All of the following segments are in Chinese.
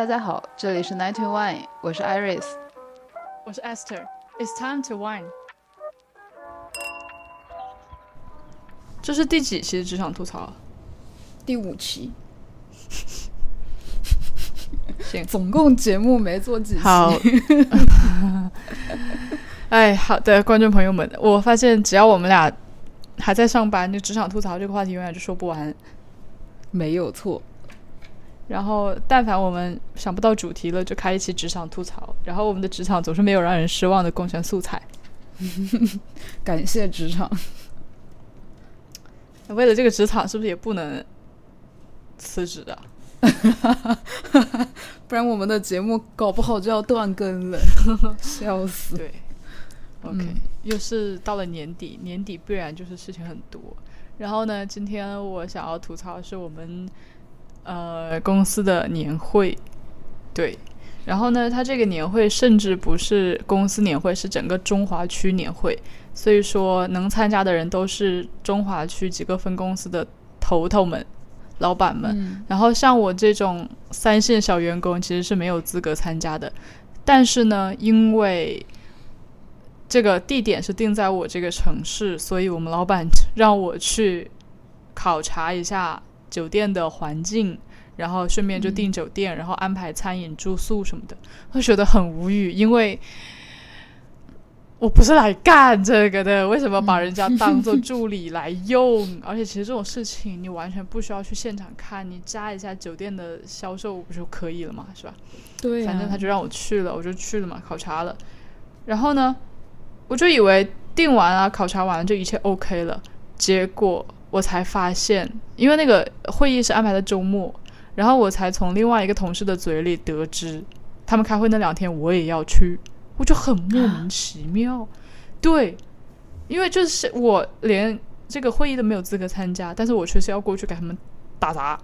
大家好，这里是 Night to Wine，我是 Iris，我是 Esther。It's time to wine。这是第几期职场吐槽？第五期。行，总共节目没做几期。好。哎，好的，观众朋友们，我发现只要我们俩还在上班，就职场吐槽这个话题永远就说不完。没有错。然后，但凡我们想不到主题了，就开一期职场吐槽。然后，我们的职场总是没有让人失望的贡献素材。感谢职场。为了这个职场，是不是也不能辞职啊？不然我们的节目搞不好就要断更了，笑死。对，OK，又是到了年底，年底必然就是事情很多。然后呢，今天我想要吐槽的是我们。呃，公司的年会，对，然后呢，他这个年会甚至不是公司年会，是整个中华区年会，所以说能参加的人都是中华区几个分公司的头头们、老板们。然后像我这种三线小员工，其实是没有资格参加的。但是呢，因为这个地点是定在我这个城市，所以我们老板 让我去考察一下。酒店的环境，然后顺便就订酒店，然后安排餐饮、住宿什么的，会觉得很无语，因为我不是来干这个的，为什么把人家当做助理来用？而且其实这种事情你完全不需要去现场看，你加一下酒店的销售不就可以了嘛，是吧？对，反正他就让我去了，我就去了嘛，考察了。然后呢，我就以为订完啊，考察完了就一切 OK 了，结果。我才发现，因为那个会议是安排在周末，然后我才从另外一个同事的嘴里得知，他们开会那两天我也要去，我就很莫名其妙。对，因为就是我连这个会议都没有资格参加，但是我却是要过去给他们打杂，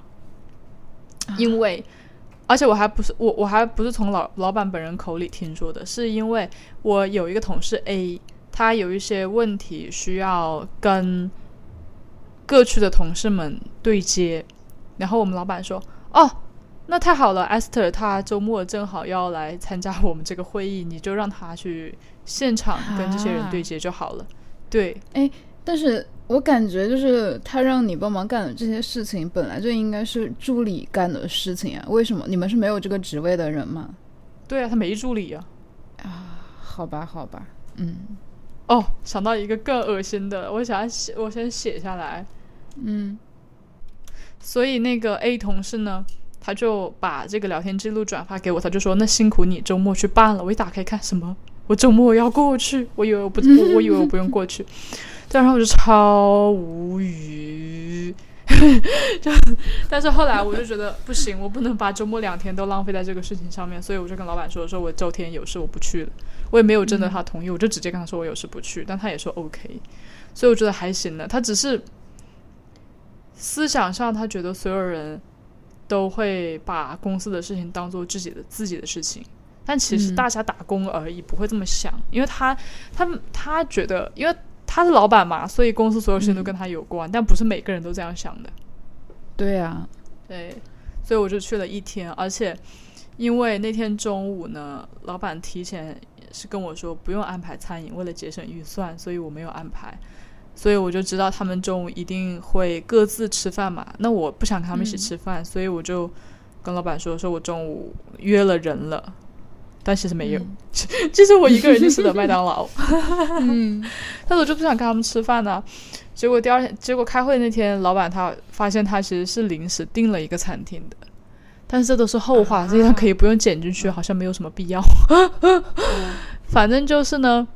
因为，而且我还不是我我还不是从老老板本人口里听说的，是因为我有一个同事 A，他有一些问题需要跟。各区的同事们对接，然后我们老板说：“哦，那太好了，Esther，他周末正好要来参加我们这个会议，你就让他去现场跟这些人对接就好了。”对，哎，但是我感觉就是他让你帮忙干的这些事情，本来就应该是助理干的事情啊，为什么你们是没有这个职位的人吗？对啊，他没助理呀。啊，好吧，好吧，嗯。哦，想到一个更恶心的，我想写，我先写下来。嗯，所以那个 A 同事呢，他就把这个聊天记录转发给我，他就说：“那辛苦你周末去办了。”我一打开看，什么？我周末要过去？我以为我不，我以为我不用过去。然后我就超无语。就，但是后来我就觉得不行，我不能把周末两天都浪费在这个事情上面，所以我就跟老板说：“说我周天有事，我不去了。”我也没有征得他同意，我就直接跟他说我有事不去，但他也说 OK。所以我觉得还行的，他只是。思想上，他觉得所有人都会把公司的事情当做自己的自己的事情，但其实大家打工而已，不会这么想。因为他，他，他觉得，因为他是老板嘛，所以公司所有事情都跟他有关。但不是每个人都这样想的。对呀，对，所以我就去了一天，而且因为那天中午呢，老板提前是跟我说不用安排餐饮，为了节省预算，所以我没有安排。所以我就知道他们中午一定会各自吃饭嘛。那我不想跟他们一起吃饭，所以我就跟老板说：“说我中午约了人了，但其实没有，其实我一个人就吃的麦当劳。嗯，但是我就不想跟他们吃饭呢。结果第二天，结果开会那天，老板他发现他其实是临时订了一个餐厅的，但是这都是后话，这些可以不用剪进去，好像没有什么必要。反正就是呢，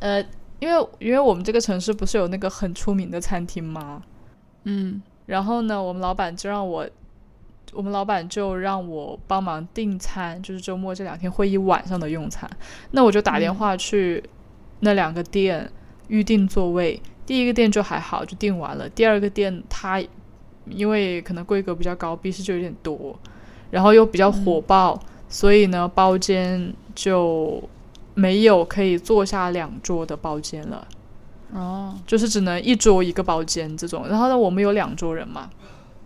呃。因为因为我们这个城市不是有那个很出名的餐厅吗？嗯，然后呢，我们老板就让我，我们老板就让我帮忙订餐，就是周末这两天会议晚上的用餐。那我就打电话去那两个店预定座位。第一个店就还好，就订完了。第二个店它因为可能规格比较高，必须就有点多，然后又比较火爆，所以呢，包间就。没有可以坐下两桌的包间了，哦，就是只能一桌一个包间这种。然后呢，我们有两桌人嘛，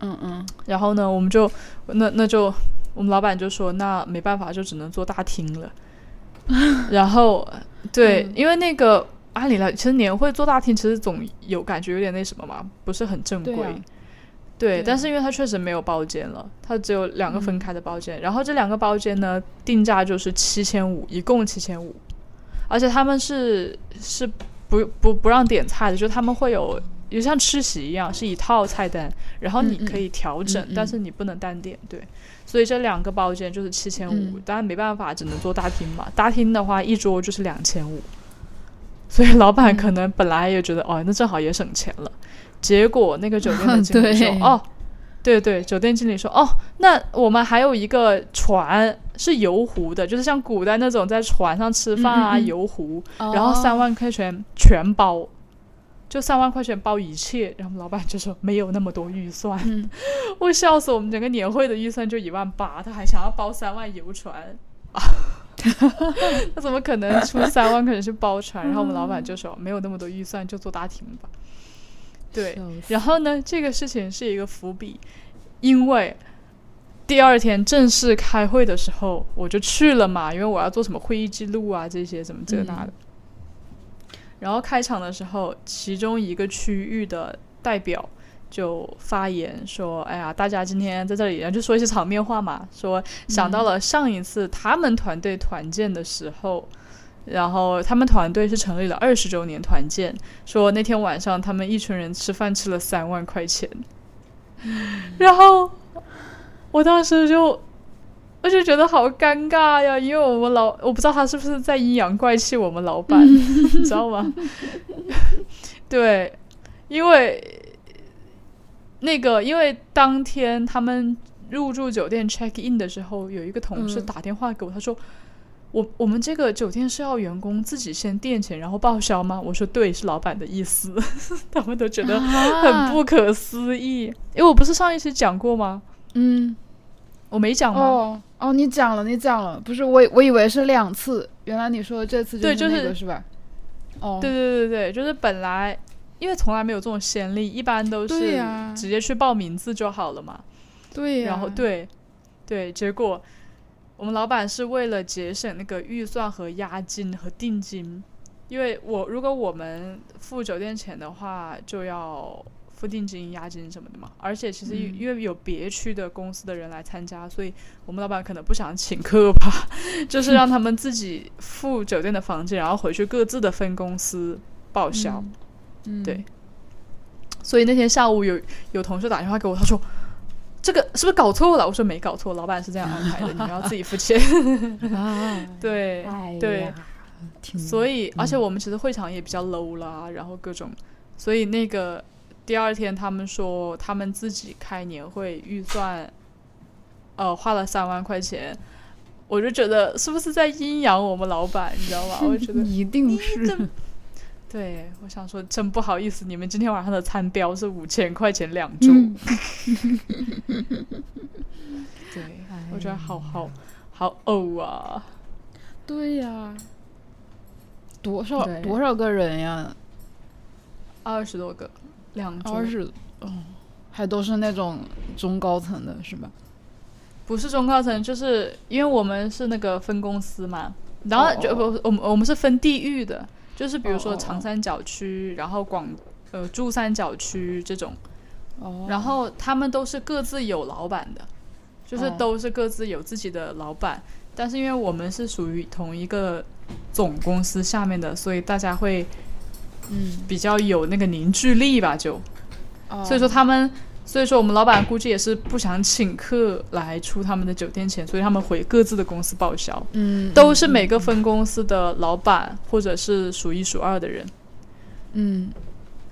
嗯嗯。然后呢，我们就那那就我们老板就说，那没办法，就只能坐大厅了。然后对，因为那个按理来，其实年会坐大厅，其实总有感觉有点那什么嘛，不是很正规。对，但是因为它确实没有包间了，它只有两个分开的包间，然后这两个包间呢，定价就是七千五，一共七千五，而且他们是是不不不让点菜的，就他们会有，就像吃席一样，是一套菜单，然后你可以调整，但是你不能单点，对，所以这两个包间就是七千五，当然没办法，只能做大厅嘛，大厅的话一桌就是两千五，所以老板可能本来也觉得，哦，那正好也省钱了。结果那个酒店的 经理说：“哦，对对，酒店经理说，哦，那我们还有一个船是游湖的，就是像古代那种在船上吃饭啊，游湖，然后三万块钱全包，就三万块钱包一切。然后老板就说没有那么多预算，我笑死，我们整个年会的预算就一万八，他还想要包三万游船啊，他怎么可能出三万可能是包船？然后我们老板就说没有那么多预算，就坐大厅吧。”对，然后呢？这个事情是一个伏笔，因为第二天正式开会的时候，我就去了嘛，因为我要做什么会议记录啊，这些什么这那的。然后开场的时候，其中一个区域的代表就发言说：“哎呀，大家今天在这里，然后就说一些场面话嘛，说想到了上一次他们团队团建的时候。”然后他们团队是成立了二十周年团建，说那天晚上他们一群人吃饭吃了三万块钱，然后我当时就我就觉得好尴尬呀，因为我们老我不知道他是不是在阴阳怪气我们老板，你知道吗？对，因为那个因为当天他们入住酒店 check in 的时候，有一个同事打电话给我，他说。我我们这个酒店是要员工自己先垫钱，然后报销吗？我说对，是老板的意思。他们都觉得很不可思议，因为我不是上一期讲过吗？嗯，我没讲吗？哦哦，你讲了，你讲了，不是我我以为是两次，原来你说这次对就是是吧？哦，对对对对，就是本来因为从来没有这种先例，一般都是直接去报名字就好了嘛。对呀，然后对对，结果。我们老板是为了节省那个预算和押金和定金，因为我如果我们付酒店钱的话，就要付定金、押金什么的嘛。而且其实因为有别区的公司的人来参加，所以我们老板可能不想请客吧，就是让他们自己付酒店的房间，然后回去各自的分公司报销。嗯对。所以那天下午有有同事打电话给我，他说。这个是不是搞错了？我说没搞错，老板是这样安排的，你们要自己付钱。对 对，所以而且我们其实会场也比较 low 啦，然后各种，所以那个第二天他们说他们自己开年会预算，呃，花了三万块钱，我就觉得是不是在阴阳我们老板，你知道吗？我觉得 一定是。对，我想说，真不好意思，你们今天晚上的餐标是五千块钱两桌。对，我觉得好好好呕啊！对呀，多少多少个人呀？二十多个，两二十哦，还都是那种中高层的是吧？不是中高层，就是因为我们是那个分公司嘛，然后就不，我们我们是分地域的。就是比如说长三角区，然后广呃珠三角区这种，然后他们都是各自有老板的，就是都是各自有自己的老板，但是因为我们是属于同一个总公司下面的，所以大家会嗯。比较有那个凝聚力吧，就。所以说他们。所以说，我们老板估计也是不想请客来出他们的酒店钱，所以他们回各自的公司报销。嗯，都是每个分公司的老板或者是数一数二的人。嗯，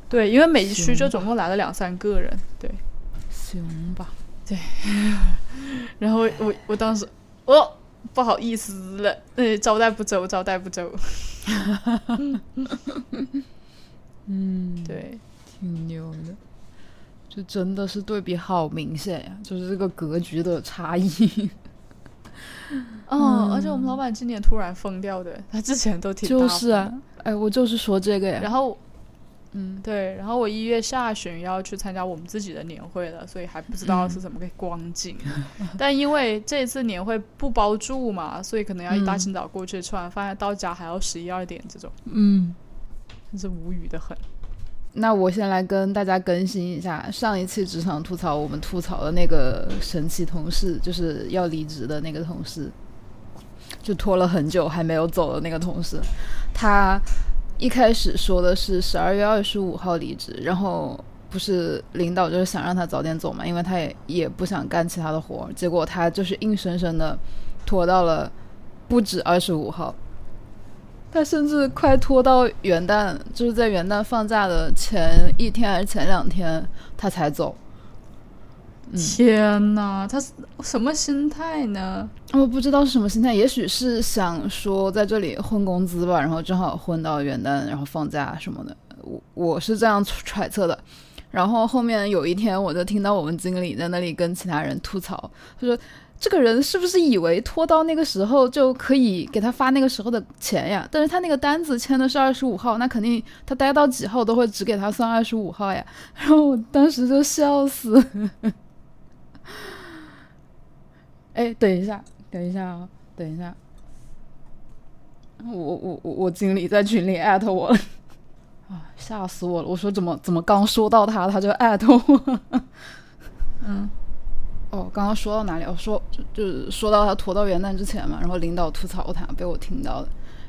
对，因为每一区就总共来了两三个人。对，行吧。对。然后我我当时，哦，不好意思了，呃，招待不周，招待不周。嗯，对，挺牛的。就真的是对比好明显呀，就是这个格局的差异。哦，而且我们老板今年突然疯掉的，他之前都挺就是啊，哎，我就是说这个呀。然后，嗯，对。然后我一月下旬要去参加我们自己的年会了，所以还不知道是怎么个光景。但因为这次年会不包住嘛，所以可能要一大清早过去，吃完饭到家还要十一二点这种。嗯，真是无语的很。那我先来跟大家更新一下上一期职场吐槽，我们吐槽的那个神奇同事，就是要离职的那个同事，就拖了很久还没有走的那个同事。他一开始说的是十二月二十五号离职，然后不是领导就是想让他早点走嘛，因为他也也不想干其他的活，结果他就是硬生生的拖到了不止二十五号。他甚至快拖到元旦，就是在元旦放假的前一天还是前两天，他才走。天哪，他是什么心态呢？我不知道是什么心态，也许是想说在这里混工资吧，然后正好混到元旦，然后放假什么的。我我是这样揣测的。然后后面有一天，我就听到我们经理在那里跟其他人吐槽，他说。这个人是不是以为拖到那个时候就可以给他发那个时候的钱呀？但是他那个单子签的是二十五号，那肯定他待到几号都会只给他算二十五号呀。然后我当时就笑死。哎，等一下，等一下啊，等一下，我我我我经理在群里艾特我了，啊，吓死我了！我说怎么怎么刚说到他他就艾特我，嗯。哦，刚刚说到哪里？我说就是说到他拖到元旦之前嘛，然后领导吐槽他，被我听到了。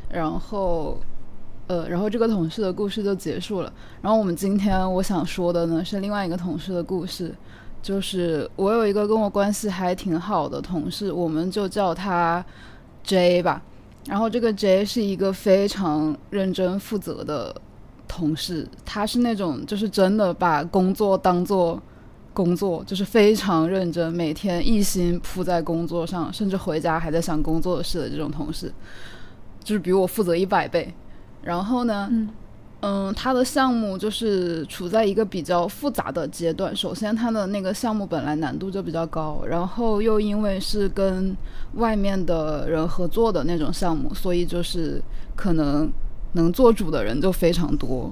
然后，呃，然后这个同事的故事就结束了。然后我们今天我想说的呢是另外一个同事的故事，就是我有一个跟我关系还挺好的同事，我们就叫他 J 吧。然后这个 J 是一个非常认真负责的同事，他是那种就是真的把工作当做。工作就是非常认真，每天一心扑在工作上，甚至回家还在想工作的事的这种同事，就是比我负责一百倍。然后呢，嗯，他的项目就是处在一个比较复杂的阶段。首先，他的那个项目本来难度就比较高，然后又因为是跟外面的人合作的那种项目，所以就是可能能做主的人就非常多。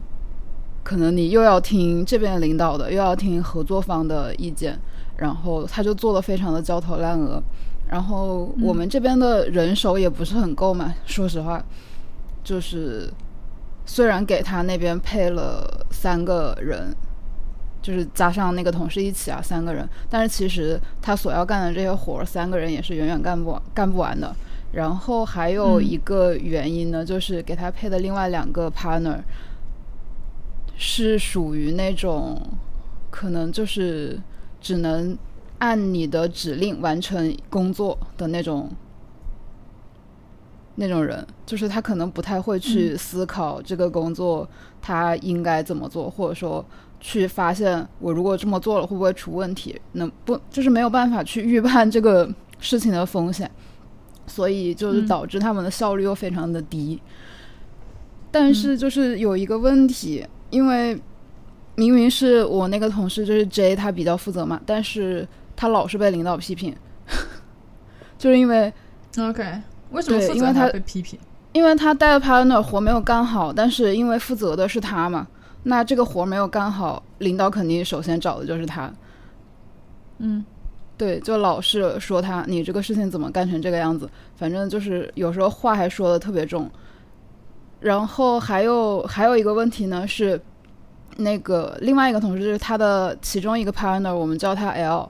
可能你又要听这边领导的，又要听合作方的意见，然后他就做的非常的焦头烂额。然后我们这边的人手也不是很够嘛，说实话，就是虽然给他那边配了三个人，就是加上那个同事一起啊，三个人，但是其实他所要干的这些活儿，三个人也是远远干不干不完的。然后还有一个原因呢，就是给他配的另外两个 partner。是属于那种，可能就是只能按你的指令完成工作的那种那种人，就是他可能不太会去思考这个工作他应该怎么做，或者说去发现我如果这么做了会不会出问题，能不就是没有办法去预判这个事情的风险，所以就是导致他们的效率又非常的低。但是就是有一个问题。因为明明是我那个同事，就是 J，他比较负责嘛，但是他老是被领导批评，就是因为 OK，为什么负责他被批评？因为他带的 partner 活没有干好，但是因为负责的是他嘛，那这个活没有干好，领导肯定首先找的就是他。嗯，对，就老是说他，你这个事情怎么干成这个样子？反正就是有时候话还说的特别重。然后还有还有一个问题呢，是那个另外一个同事，就是他的其中一个 partner，我们叫他 L，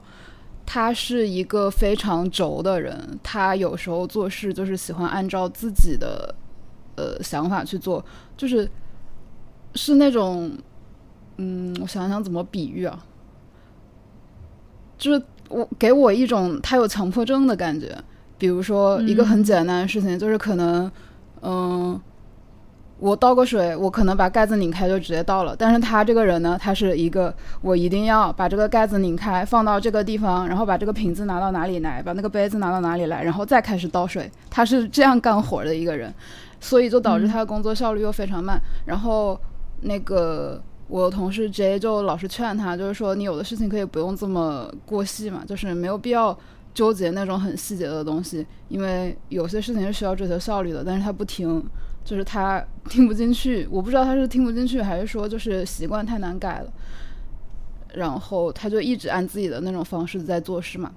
他是一个非常轴的人，他有时候做事就是喜欢按照自己的呃想法去做，就是是那种嗯，我想想怎么比喻啊，就是我给我一种他有强迫症的感觉，比如说一个很简单的事情，就是可能嗯。我倒个水，我可能把盖子拧开就直接倒了。但是他这个人呢，他是一个我一定要把这个盖子拧开，放到这个地方，然后把这个瓶子拿到哪里来，把那个杯子拿到哪里来，然后再开始倒水。他是这样干活的一个人，所以就导致他的工作效率又非常慢。然后那个我同事 J 就老是劝他，就是说你有的事情可以不用这么过细嘛，就是没有必要纠结那种很细节的东西，因为有些事情是需要追求效率的。但是他不听。就是他听不进去，我不知道他是听不进去，还是说就是习惯太难改了，然后他就一直按自己的那种方式在做事嘛。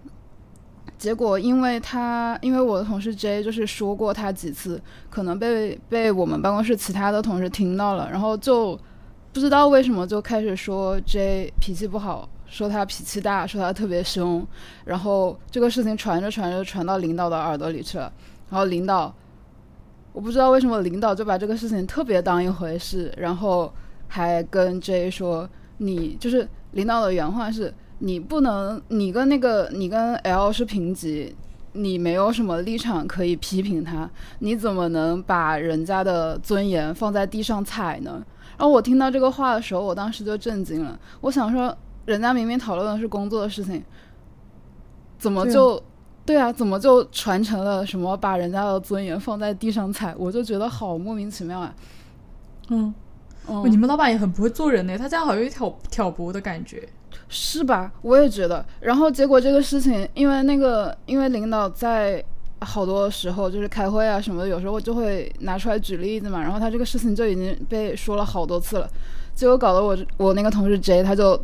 结果因为他，因为我的同事 J 就是说过他几次，可能被被我们办公室其他的同事听到了，然后就不知道为什么就开始说 J 脾气不好，说他脾气大，说他特别凶，然后这个事情传着传着传到领导的耳朵里去了，然后领导。我不知道为什么领导就把这个事情特别当一回事，然后还跟 J 说：“你就是领导的原话是，你不能，你跟那个你跟 L 是平级，你没有什么立场可以批评他，你怎么能把人家的尊严放在地上踩呢？”然后我听到这个话的时候，我当时就震惊了。我想说，人家明明讨论的是工作的事情，怎么就？对啊，怎么就传承了什么把人家的尊严放在地上踩？我就觉得好莫名其妙啊。嗯，哦，你们老板也很不会做人呢，他这样好像有挑挑拨的感觉，是吧？我也觉得。然后结果这个事情，因为那个，因为领导在好多时候就是开会啊什么的，有时候就会拿出来举例子嘛。然后他这个事情就已经被说了好多次了，结果搞得我我那个同事 J 他就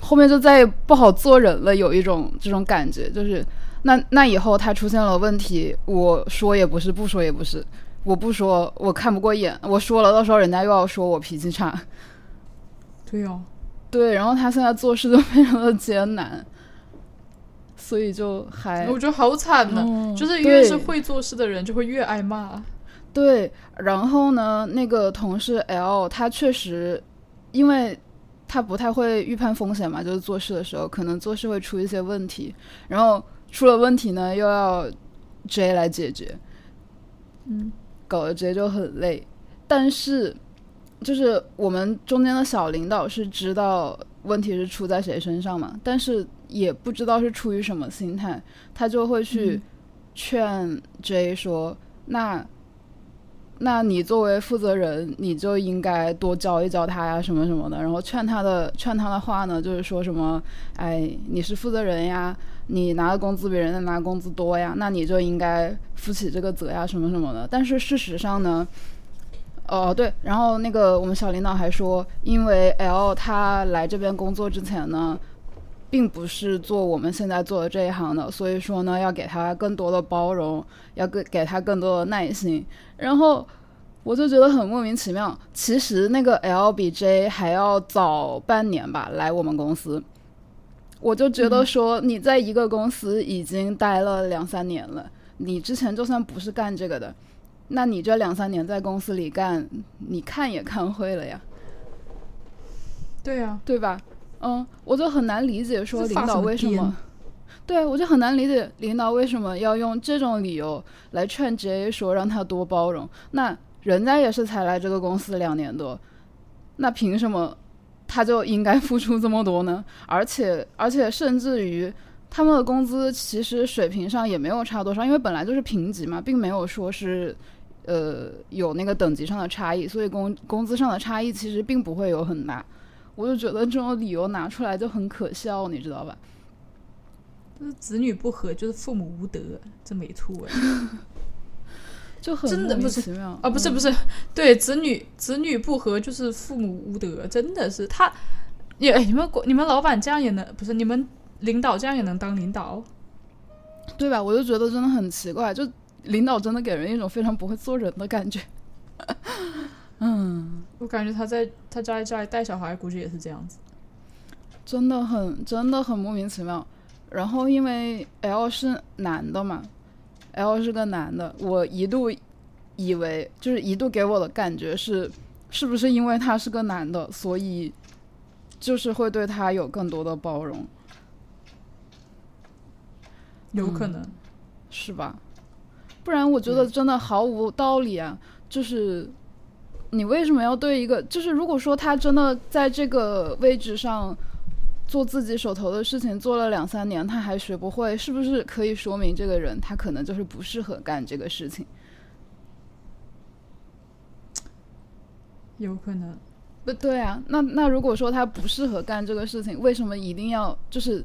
后面就再也不好做人了，有一种这种感觉，就是。那那以后他出现了问题，我说也不是，不说也不是，我不说我看不过眼，我说了到时候人家又要说我脾气差。对哦，对，然后他现在做事就非常的艰难，所以就还我觉得好惨呢，就是越是会做事的人就会越挨骂。对，然后呢，那个同事 L 他确实，因为他不太会预判风险嘛，就是做事的时候可能做事会出一些问题，然后。出了问题呢，又要 J 来解决，嗯，搞得 J 就很累。但是，就是我们中间的小领导是知道问题是出在谁身上嘛，但是也不知道是出于什么心态，他就会去劝 J 说：“那。”那你作为负责人，你就应该多教一教他呀，什么什么的。然后劝他的劝他的话呢，就是说什么，哎，你是负责人呀，你拿的工资比人家拿工资多呀，那你就应该负起这个责呀，什么什么的。但是事实上呢，哦对，然后那个我们小领导还说，因为 L 他来这边工作之前呢，并不是做我们现在做的这一行的，所以说呢，要给他更多的包容，要给给他更多的耐心。然后我就觉得很莫名其妙。其实那个 L 比 J 还要早半年吧来我们公司，我就觉得说你在一个公司已经待了两三年了，你之前就算不是干这个的，那你这两三年在公司里干，你看也看会了呀。对呀，对吧？嗯，我就很难理解说领导为什么。对，我就很难理解领导为什么要用这种理由来劝 J 说让他多包容。那人家也是才来这个公司两年多，那凭什么他就应该付出这么多呢？而且，而且甚至于他们的工资其实水平上也没有差多少，因为本来就是平级嘛，并没有说是呃有那个等级上的差异，所以工工资上的差异其实并不会有很大。我就觉得这种理由拿出来就很可笑，你知道吧？就是子女不和就是父母无德，这没错哎，就很真的不是啊，不是不是，对，子女子女不和就是父母无德，真的是他，也你们你们老板这样也能不是你们领导这样也能当领导，对吧？我就觉得真的很奇怪，就领导真的给人一种非常不会做人的感觉。嗯，我感觉他在他家里家里带小孩，估计也是这样子，真的很真的很莫名其妙。然后因为 L 是男的嘛，L 是个男的，我一度以为就是一度给我的感觉是，是不是因为他是个男的，所以就是会对他有更多的包容？有可能是吧？不然我觉得真的毫无道理啊！就是你为什么要对一个，就是如果说他真的在这个位置上。做自己手头的事情做了两三年，他还学不会，是不是可以说明这个人他可能就是不适合干这个事情？有可能，不对啊。那那如果说他不适合干这个事情，为什么一定要就是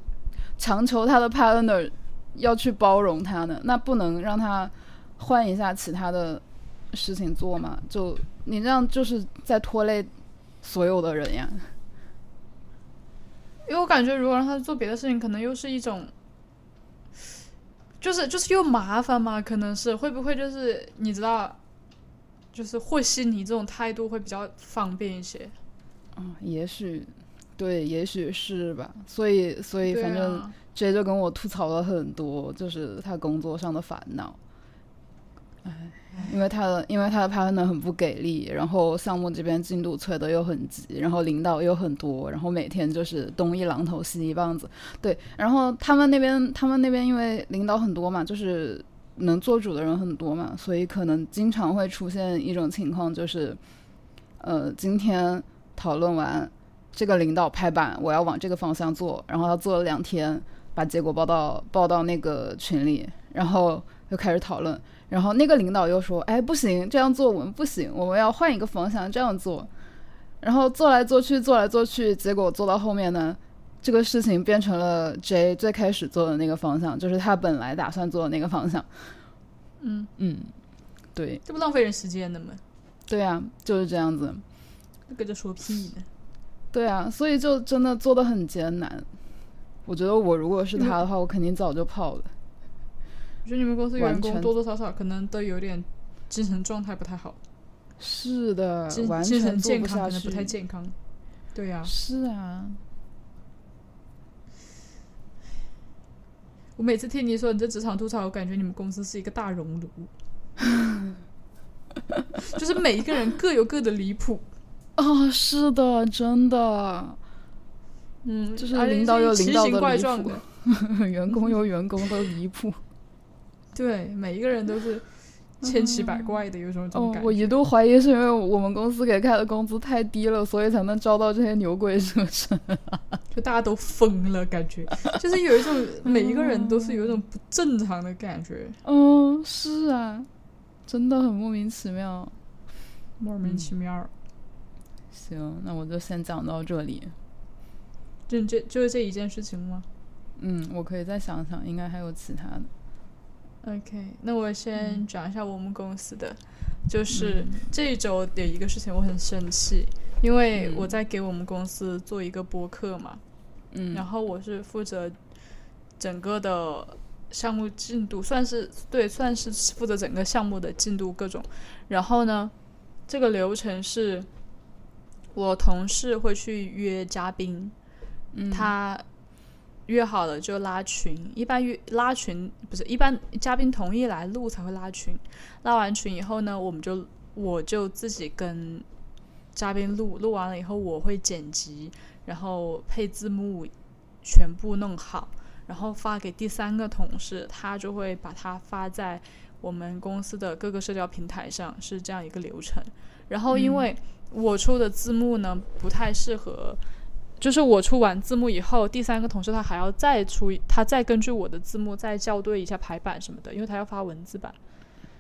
强求他的 partner 要去包容他呢？那不能让他换一下其他的事情做吗，就你这样就是在拖累所有的人呀。因为我感觉，如果让他做别的事情，可能又是一种，就是就是又麻烦嘛，可能是会不会就是你知道，就是和稀泥这种态度会比较方便一些。嗯，也许，对，也许是吧。所以，所以反正啊 J 就跟我吐槽了很多，就是他工作上的烦恼。因为他的因为他的 partner 很不给力，然后项目这边进度催的又很急，然后领导又很多，然后每天就是东一榔头西一棒子。对，然后他们那边他们那边因为领导很多嘛，就是能做主的人很多嘛，所以可能经常会出现一种情况，就是呃今天讨论完。这个领导拍板，我要往这个方向做，然后他做了两天，把结果报到报到那个群里，然后又开始讨论，然后那个领导又说：“哎，不行，这样做我们不行，我们要换一个方向这样做。”然后做来做去，做来做去，结果做到后面呢，这个事情变成了 J 最开始做的那个方向，就是他本来打算做的那个方向。嗯嗯，对这不浪费人时间的吗？对啊，就是这样子。跟着说屁呢。对啊，所以就真的做的很艰难。我觉得我如果是他的话，我肯定早就跑了。我觉得你们公司员工多多少少可能都有点精神状态不太好，是的，精完精神健。康可能不太健康。对呀、是啊，我每次听你说你在职场吐槽，我感觉你们公司是一个大熔炉，就是每一个人各有各的离谱。哦，是的，真的，嗯，就是领导有领导的离谱怪状的，员工有员工的离谱。对，每一个人都是千奇百怪的，有种这种哦感，觉。我一度怀疑是因为我们公司给开的工资太低了，所以才能招到这些牛鬼蛇神。就大家都疯了，感觉 就是有一种每一个人都是有一种不正常的感觉，嗯，是啊，真的很莫名其妙。莫名其妙。行，那我就先讲到这里。就这就是这一件事情吗嗯，我可以再想想，应该还有其他的。？OK，那我先讲一下我们公司的，就是这一周有一个事情我很生气，因为我在给我们公司做一个播客嘛，嗯，然后我是负责整个的项目进度，算是对，算是负责整个项目的进度各种。然后呢，这个流程是我同事会去约嘉宾，嗯他约好了就拉群，一般约拉群不是一般嘉宾同意来录才会拉群，拉完群以后呢，我们就我就自己跟嘉宾录，录完了以后我会剪辑，然后配字幕，全部弄好，然后发给第三个同事，他就会把它发在我们公司的各个社交平台上，是这样一个流程。然后因为我出的字幕呢不太适合。就是我出完字幕以后，第三个同事他还要再出，他再根据我的字幕再校对一下排版什么的，因为他要发文字版。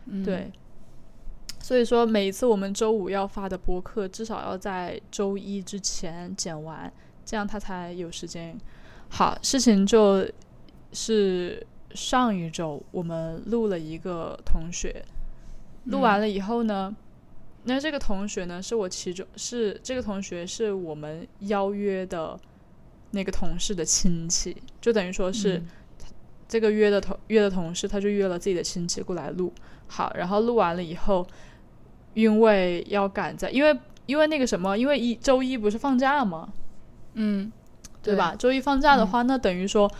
嗯对，所以说每一次我们周五要发的播客，至少要在周一之前剪完，这样他才有时间。好，事情就是上一周我们录了一个同学，录完了以后呢，那这个同学呢是我其中是这个同学是我们邀约的那个同事的亲戚，就等于说是。嗯这个约的同约的同事，他就约了自己的亲戚过来录。好，然后录完了以后，因为要赶在，因为因为那个什么，因为一周一不是放假吗？嗯，对吧？周一放假的话，那等于说，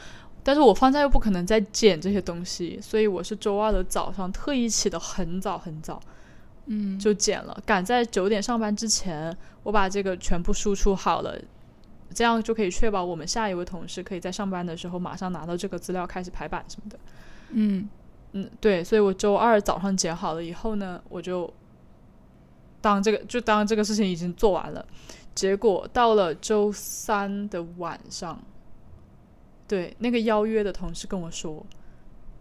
但是我放假又不可能再剪这些东西，所以我是周二的早上特意起的很早很早，嗯，就剪了，赶在九点上班之前，我把这个全部输出好了。这样就可以确保我们下一位同事可以在上班的时候马上拿到这个资料开始排版什么的。嗯嗯，对，所以我周二早上剪好了以后呢，我就当这个就当这个事情已经做完了。结果到了周三的晚上，对那个邀约的同事跟我说，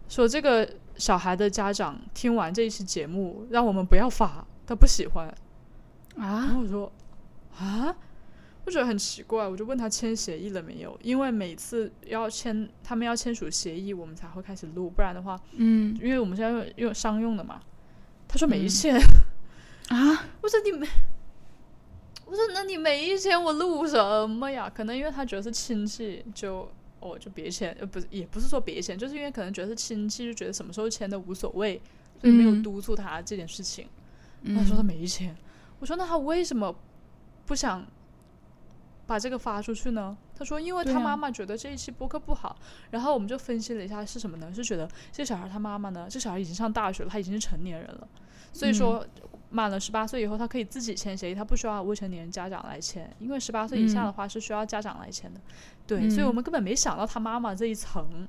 说这个小孩的家长听完这一期节目，让我们不要发，他不喜欢啊。然啊，后我说啊，我觉得很奇怪，我就问他签协议了没有，因为每次要签，他们要签署协议，我们才会开始录，不然的话，嗯因为我们现在用用商用的嘛。他说没嗯签，啊，我说你没，我说那你没签，我录什么呀？可能因为他觉得是亲戚，就哦就别签，呃不是也不是说别签，就是因为可能觉得是亲戚，就觉得什么时候签都无所谓，所以没有嗯督促他这件事情。嗯他说他没签，我说那他为什么不想把这个发出去呢？他说因为他妈妈觉得这一期播客不好，然后我们就分析了一下是什么呢？是觉得这小孩他妈妈呢，这小孩已经上大学了，他已经是成年人了，所以说。满了十八岁以后，他可以自己签协议，他不需要未成年人家长来签，因为十八岁以下的话是需要家长来签的。对，所以我们根本没想到他妈妈这一层。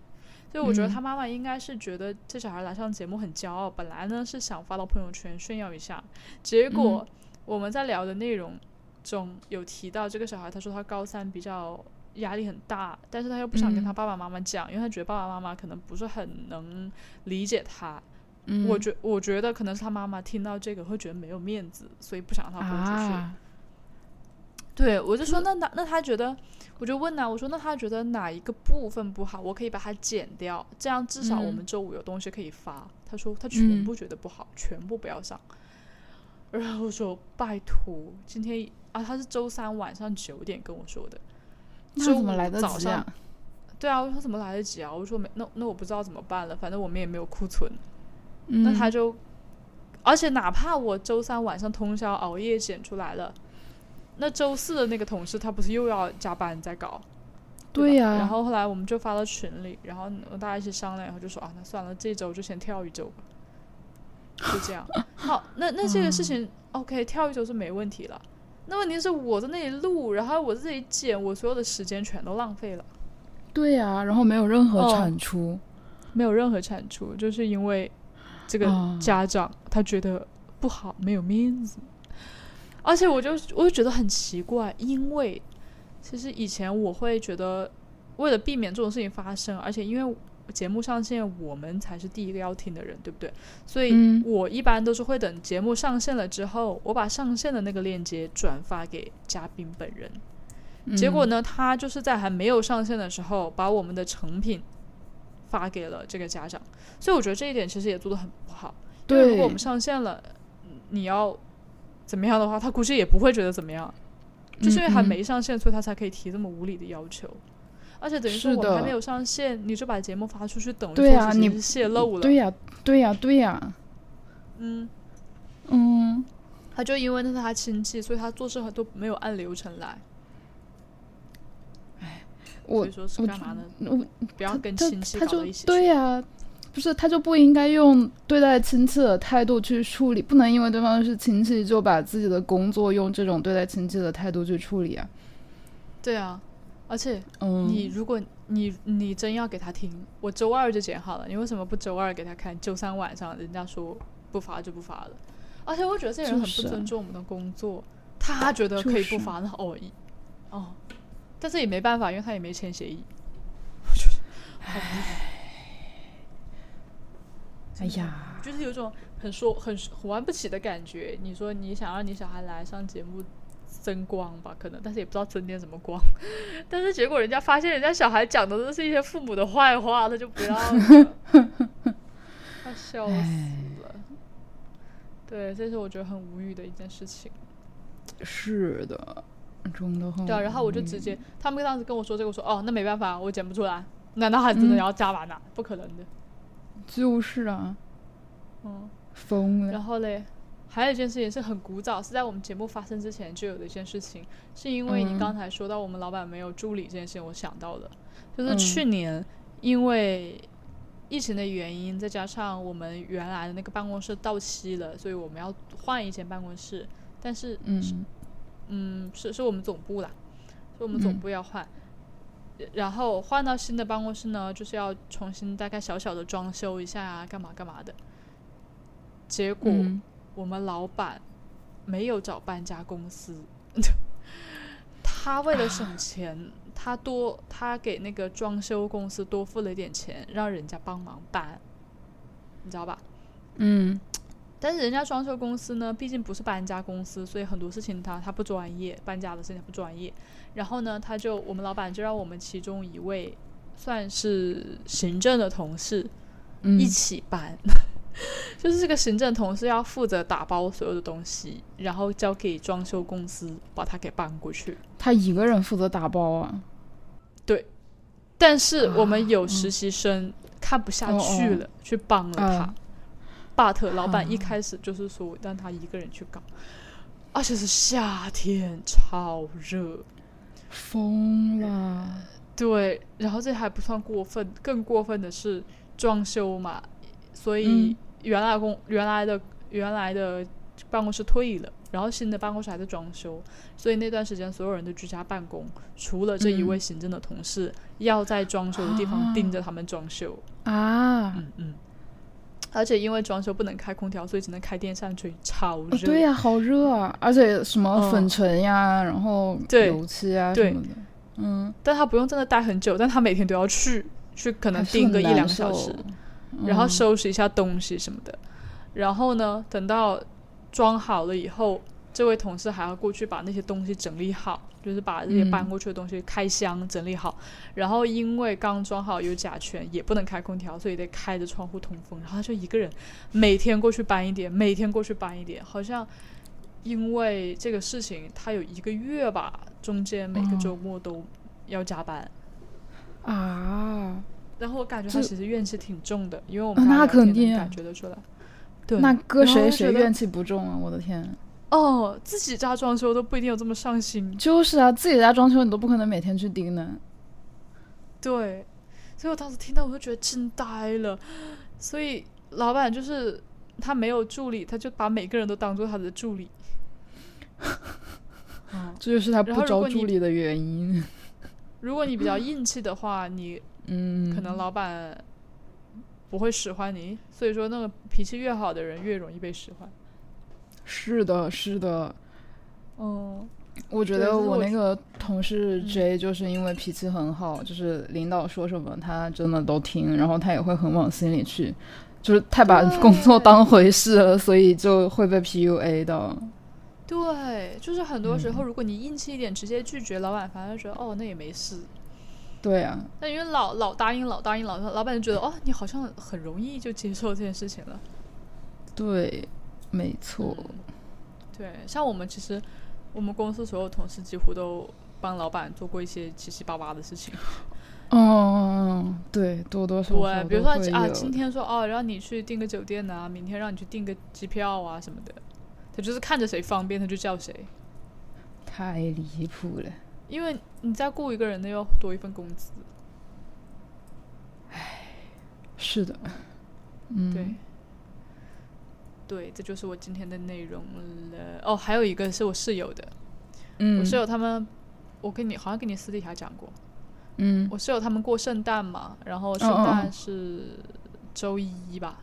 所以我觉得嗯他妈妈应该是觉得这小孩来上节目很骄傲，本来呢是想发到朋友圈炫耀一下，结果我们在聊的内容中有提到这个小孩，他说他高三比较压力很大，但是他又不想跟他爸爸妈妈讲，因为他觉得爸爸妈妈可能不是很能理解他。嗯我觉我觉得可能是他妈妈听到这个会觉得没有面子，所以不想让他播出去。啊，对，我就说那那那他觉得，我就问他，我说那他觉得哪一个部分不好，我可以把它剪掉，这样至少我们周五有东西可以发。他说他全嗯部觉得不好，全部不要上。然后我说拜托，今天啊，他是周三晚上九点跟我说的，那周五怎么来得早上及啊？对啊，我说怎么来得及啊？我说没，那那我不知道怎么办了，反正我们也没有库存。嗯那他就，而且哪怕我周三晚上通宵熬夜剪出来了，那周四的那个同事他不是又要加班再搞？对呀然后后来我们就发到群里，然后大家一起商量，然后就说啊，那算了，这周就先跳一周吧，就这样。好，那那这个事情、OK，跳一周是没问题了。那问题是我在那里录，然后我在这里剪，我所有的时间全都浪费了，对呀、然后没有任何哦产出，没有任何产出，就是因为这个啊家长他觉得不好，没有面子。而且我就我就觉得很奇怪，因为其实以前我会觉得，为了避免这种事情发生，而且因为节目上线，我们才是第一个要听的人，对不对？所以嗯我一般都是会等节目上线了之后，我把上线的那个链接转发给嘉宾本人。结果嗯呢，他就是在还没有上线的时候，把我们的成品发给了这个家长，所以我觉得这一点其实也做的很不好。因为如果我们上线了，你要怎么样的话，他估计也不会觉得怎么样，就是因为还没上线，所以他才可以提这么无理的要求。而且等于说是我们还没有上线，你就把节目发出去，等于对啊你泄露了。对呀、对呀、对呀、嗯，嗯，他就因为那是他亲戚，所以他做事很多没有按流程来。我我干嘛呢？我不要跟亲戚他就搞到一起。对呀、不是他就不应该用对待亲戚的态度去处理，不能因为对方是亲戚就把自己的工作用这种对待亲戚的态度去处理啊。对啊，而且嗯，你如果你你真要给他听，我周二就剪好了，你为什么不周二给他看？周三晚上人家说不发就不发了，而且我觉得这人很不尊重我们的工作，他觉得可以不发，那哦一哦，但是也没办法，因为他也没签协议。好无语哎呀，就是有种很说很很玩不起的感觉。你说你想让你小孩来上节目争光吧，可能，但是也不知道争点什么光。但是结果人家发现人家小孩讲的都是一些父母的坏话，他就不要了，他笑死了。对，这是我觉得很无语的一件事情。是的，真的话对啊，然后我就直接，他们当时跟我说这个，我说哦，那没办法，我剪不出来。难道还真的嗯要加完啊？不可能的。就是啊，嗯。疯了。然后嘞，还有一件事情是很古早，是在我们节目发生之前就有的一件事情，是因为你嗯刚才说到我们老板没有助理这件事情，我想到了，就是嗯去年因为疫情的原因，再加上我们原来的那个办公室到期了，所以我们要换一间办公室，但是嗯嗯，是是我们总部啦，是我们总嗯部要换。然后换到新的办公室呢，就是要重新大概小小的装修一下啊，干嘛干嘛的。结果、嗯我们老板没有找搬家公司，他为了省钱，他多他给那个装修公司多付了一点钱，让人家帮忙搬，你知道吧？嗯但是人家装修公司呢，毕竟不是搬家公司，所以很多事情他他不专业，搬家的事情他不专业。然后呢，他就我们老板就让我们其中一位算是行政的同事嗯一起搬，就是这个行政同事要负责打包所有的东西，然后交给装修公司把它给搬过去。他一个人负责打包啊？对但是我们有实习生看不下去了，去帮了他。But 老板一开始就是说让他一个人去搞，而且是夏天，超热，疯了。对，然后这还不算过分，更过分的是装修嘛，所以原来公原来的原来的办公室退了。然后新的办公室还在装修，所以那段时间所有人都居家办公，除了这一位行政的同事要在装修的地方盯着他们装修。啊，嗯嗯，而且因为装修不能开空调，所以只能开电扇吹，超热。对呀，好热啊！而且什么粉尘呀，然后油漆啊什么的，嗯。但他不用在那待很久，但他每天都要去，去可能盯个一两个小时，然后收拾一下东西什么的。然后呢，等到。装好了以后，这位同事还要过去把那些东西整理好，就是把这些搬过去的东西开箱整理好。然后因为刚装好有甲醛，也不能开空调，所以得开着窗户通风。然后他就一个人每天过去搬一点，每天过去搬一点。好像因为这个事情，他有一个月吧，中间每个周末都要加班啊。然后我感觉他其实怨气挺重的，因为我们那肯定感觉得出来。对那搁谁谁怨气不重啊！我的天，哦，自己家装修都不一定有这么上心。就是啊，自己家装修你都不可能每天去盯呢。对，所以我当时听到我就觉得惊呆了。所以老板就是他没有助理，他就把每个人都当做他的助理。这就是他不招助理的原因。如果你比较硬气的话，你嗯，可能老板。不会使唤你，所以说那个脾气越好的人越容易被使唤。是的，是的。嗯，我觉得我那个同事 J 就是因为脾气很好，就是领导说什么他真的都听，然后他也会很往心里去，就是太把工作当回事了，所以就会被 PUA 的。对，就是很多时候如果你硬气一点，直接拒绝老板，反而觉得哦那也没事。对啊，那因为老老答应，老答应，老老板就觉得哦，你好像很容易就接受这件事情了。对，没错。对，像我们其实，我们公司所有同事几乎都帮老板做过一些七七八八的事情。嗯，对，多多少少对，比如说啊，今天说哦，让你去订个酒店啊，明天让你去订个机票啊什么的，他就是看着谁方便他就叫谁。太离谱了。因为你再雇一个人，那要多一份工资。唉，是的，嗯，对，对，这就是我今天的内容了。哦，还有一个是我室友的，嗯，我室友他们，我跟你好像跟你私底下讲过，嗯，我室友他们过圣诞嘛，然后圣诞是周一吧，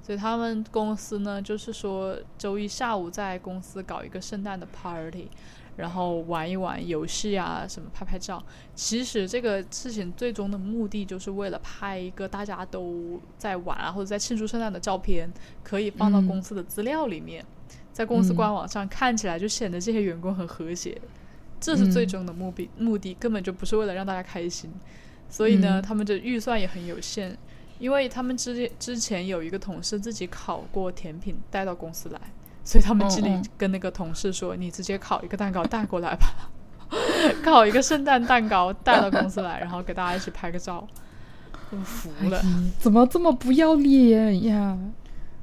所以他们公司呢，就是说周一下午在公司搞一个圣诞的 party。然后玩一玩游戏啊，什么拍拍照。其实这个事情最终的目的就是为了拍一个大家都在玩啊，或者在庆祝圣诞的照片，可以放到公司的资料里面，在公司官网上看起来就显得这些员工很和谐。这是最终的目的，目的根本就不是为了让大家开心。所以呢，他们的预算也很有限，因为他们之之前有一个同事自己烤过甜品带到公司来。所以他们经理跟那个同事说：“你直接烤一个蛋糕带过来吧，烤一个圣诞蛋糕带到公司来，然后给大家一起拍个照。”我服了，怎么这么不要脸呀？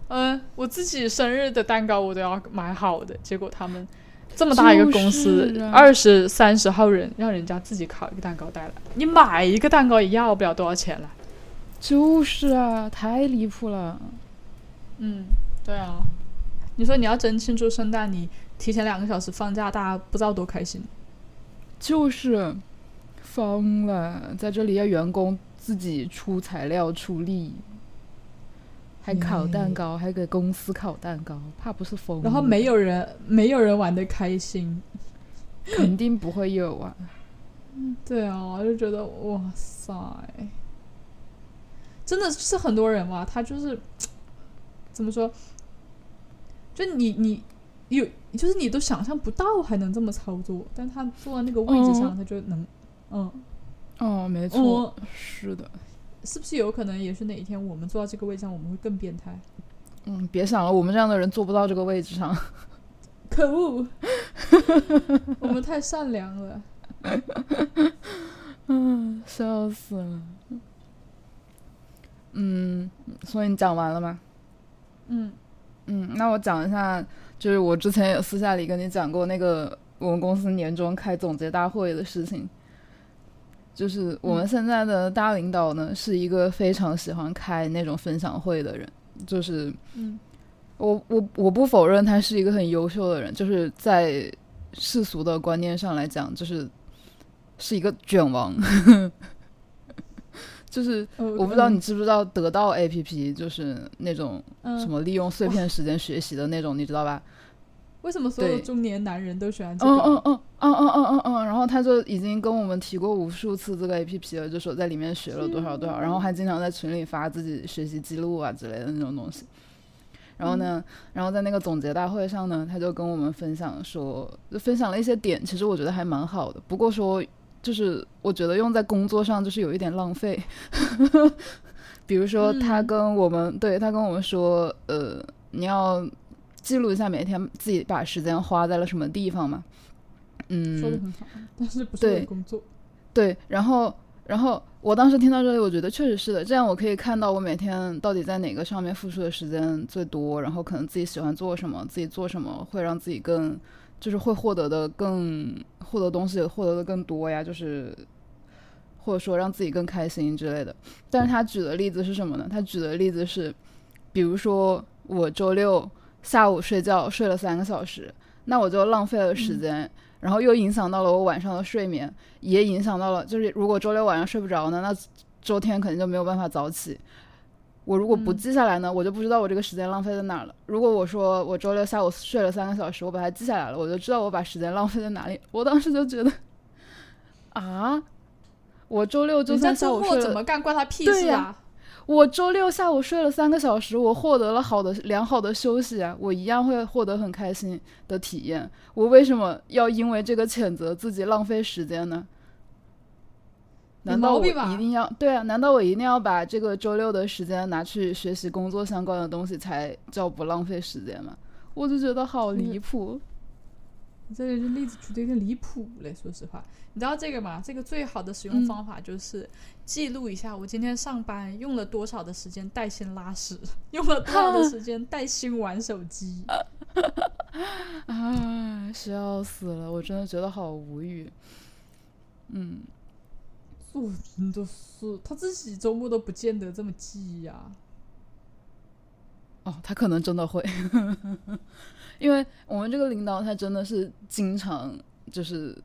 嗯，我自己生日的蛋糕我都要买好的，结果他们这么大一个公司，二十三十号人，让人家自己烤一个蛋糕带来，你买一个蛋糕也要不了多少钱了。就是啊，太离谱了。嗯，对啊。你说你要真庆祝圣诞，你提前两个小时放假，大家不知道多开心。就是疯了，在这里要员工自己出材料出力，还烤蛋糕，还给公司烤蛋糕，怕不是疯？然后没有人，没有人玩的开心，肯定不会有啊。嗯，对啊，我就觉得哇塞，真的是很多人嘛，他就是怎么说？就你你有，就是你都想象不到还能这么操作，但他坐在那个位置上，他就能，嗯，哦，没错，是的，是不是有可能也是哪一天我们坐到这个位置上，我们会更变态？嗯，别想了，我们这样的人坐不到这个位置上。可恶，我们太善良了。嗯，笑死了。嗯，所以你讲完了吗？嗯嗯，那我讲一下，就是我之前有私下里跟你讲过那个我们公司年终开总结大会的事情。就是我们现在的大领导呢，是一个非常喜欢开那种分享会的人。就是，嗯，我我我不否认他是一个很优秀的人，就是在世俗的观念上来讲，就是是一个卷王。就是我不知道你知不知道得到 A P P，就是那种什么利用碎片时间学习的那种，你知道吧？为什么所有中年男人都喜欢这个？嗯嗯嗯嗯嗯嗯嗯嗯。然后他就已经跟我们提过无数次这个 A P P 了，就说在里面学了多少多少，然后还经常在群里发自己学习记录啊之类的那种东西。然后呢，然后在那个总结大会上呢，他就跟我们分享说，分享了一些点，其实我觉得还蛮好的。不过说，就是我觉得用在工作上就是有一点浪费。比如说，他跟我们对他跟我们说，呃，你要。记录一下每天自己把时间花在了什么地方嘛？嗯，说的很好，但是不是工作？对，然后，然后我当时听到这里，我觉得确实是的。这样我可以看到我每天到底在哪个上面付出的时间最多，然后可能自己喜欢做什么，自己做什么会让自己更，就是会获得的更获得东西获得的更多呀，就是或者说让自己更开心之类的。但是他举的例子是什么呢？他举的例子是，比如说我周六。下午睡觉睡了三个小时，那我就浪费了时间，然后又影响到了我晚上的睡眠，也影响到了，就是如果周六晚上睡不着呢，那周天肯定就没有办法早起。我如果不记下来呢，我就不知道我这个时间浪费在哪儿了。如果我说我周六下午睡了三个小时，我把它记下来了，我就知道我把时间浪费在哪里。我当时就觉得，啊，我周六就算下午睡了，怎么干关他屁事啊？我周六下午睡了三个小时，我获得了好的良好的休息啊，我一样会获得很开心的体验。我为什么要因为这个谴责自己浪费时间呢？难道我一定要对啊？难道我一定要把这个周六的时间拿去学习工作相关的东西才叫不浪费时间吗？我就觉得好离谱。这个例子举的有点离谱嘞，说实话。你知道这个吗？这个最好的使用方法就是记录一下我今天上班用了多少的时间带薪拉屎，用了多少的时间带薪玩手机。啊，笑死了！我真的觉得好无语。嗯，做真的是他自己周末都不见得这么记呀。哦，他可能真的会，因为我们这个领导他真的是经常就是。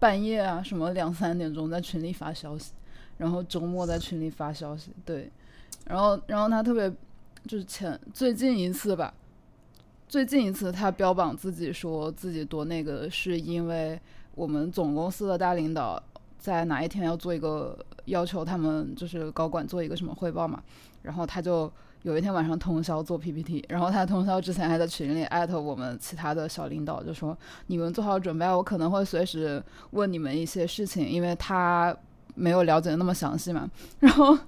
半夜啊，什么两三点钟在群里发消息，然后周末在群里发消息，对，然后然后他特别就是前最近一次吧，最近一次他标榜自己说自己多那个，是因为我们总公司的大领导在哪一天要做一个要求，他们就是高管做一个什么汇报嘛，然后他就。有一天晚上通宵做 PPT，然后他通宵之前还在群里艾特我们其他的小领导，就说你们做好准备，我可能会随时问你们一些事情，因为他没有了解的那么详细嘛。然后，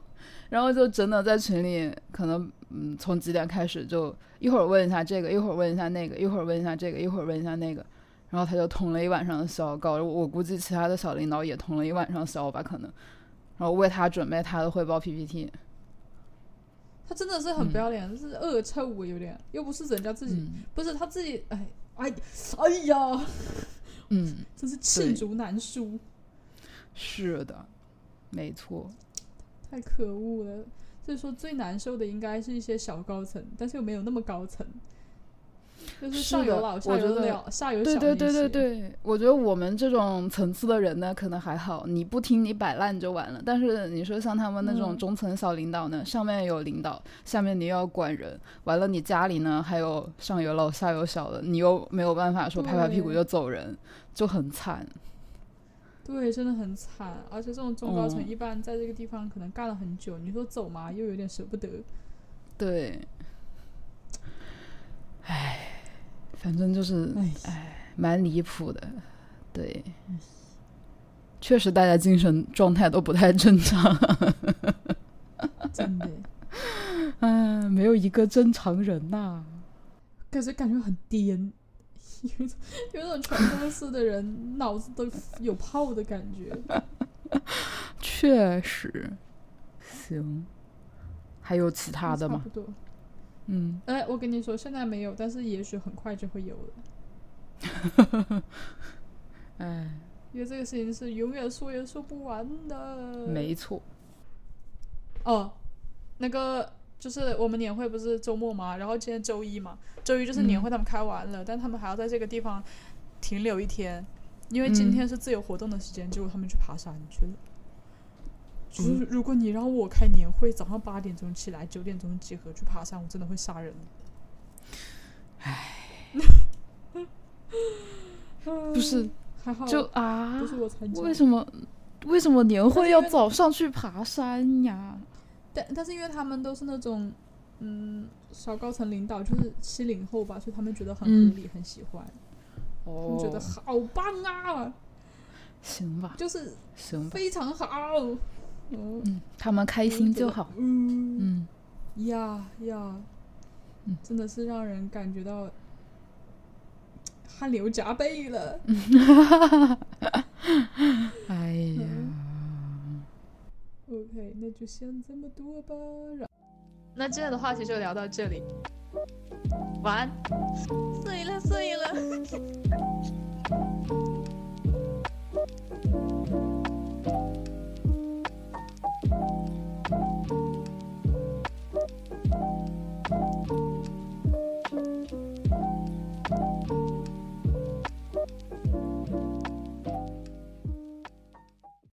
然后就真的在群里，可能嗯从几点开始就一会儿问一下这个，一会儿问一下那个，一会儿问一下这个，一会儿问一下那个，然后他就通了一晚上的宵，搞我估计其他的小领导也通了一晚上宵吧，可能，然后为他准备他的汇报 PPT。他真的是很不要脸，是恶臭，有点，又不是人家自己，不是他自己，哎哎哎呀，嗯，真是罄竹难书。是的，没错，太可恶了。所以说最难受的应该是一些小高层，但是又没有那么高层。就是上有老下有小，下有。对对对对对，我觉得我们这种层次的人呢，可能还好，你不听你摆烂就完了。但是你说像他们那种中层小领导呢，上面有领导，下面你又要管人，完了你家里呢还有上有老下有小的，你又没有办法说拍拍屁股就走人，就很惨。对，真的很惨。而且这种中高层一般在这个地方可能干了很久，你说走嘛，又有点舍不得。对。唉。反正就是，哎，蛮离谱的，对，确实大家精神状态都不太正常，真的，嗯，没有一个正常人呐。感觉感觉很颠，有有种全公司的人脑子都有泡的感觉。确实，行。还有其他的吗？差不多。嗯，哎，我跟你说，现在没有，但是也许很快就会有了。哎，因为这个事情是永远说也说不完的。没错。哦，那个就是我们年会不是周末嘛，然后今天周一嘛，周一就是年会他们开完了，但他们还要在这个地方停留一天，因为今天是自由活动的时间，结果他们去爬山去了。就是如果你让我开年会，早上八点钟起来，九点钟集合去爬山，我真的会杀人。唉，不是，还好就啊，不是我参加。为什么？为什么年会要早上去爬山呀？但但是因为他们都是那种，嗯，小高层领导，就是七零后吧，所以他们觉得很合理，很喜欢。哦，觉得好棒啊！行吧，就是行，非常好。嗯，他们开心就好。嗯，呀呀，真的是让人感觉到汗流浃背了。哎呀，ok，那就先这么多吧。那今天的话题就聊到这里，晚安，睡了，睡了。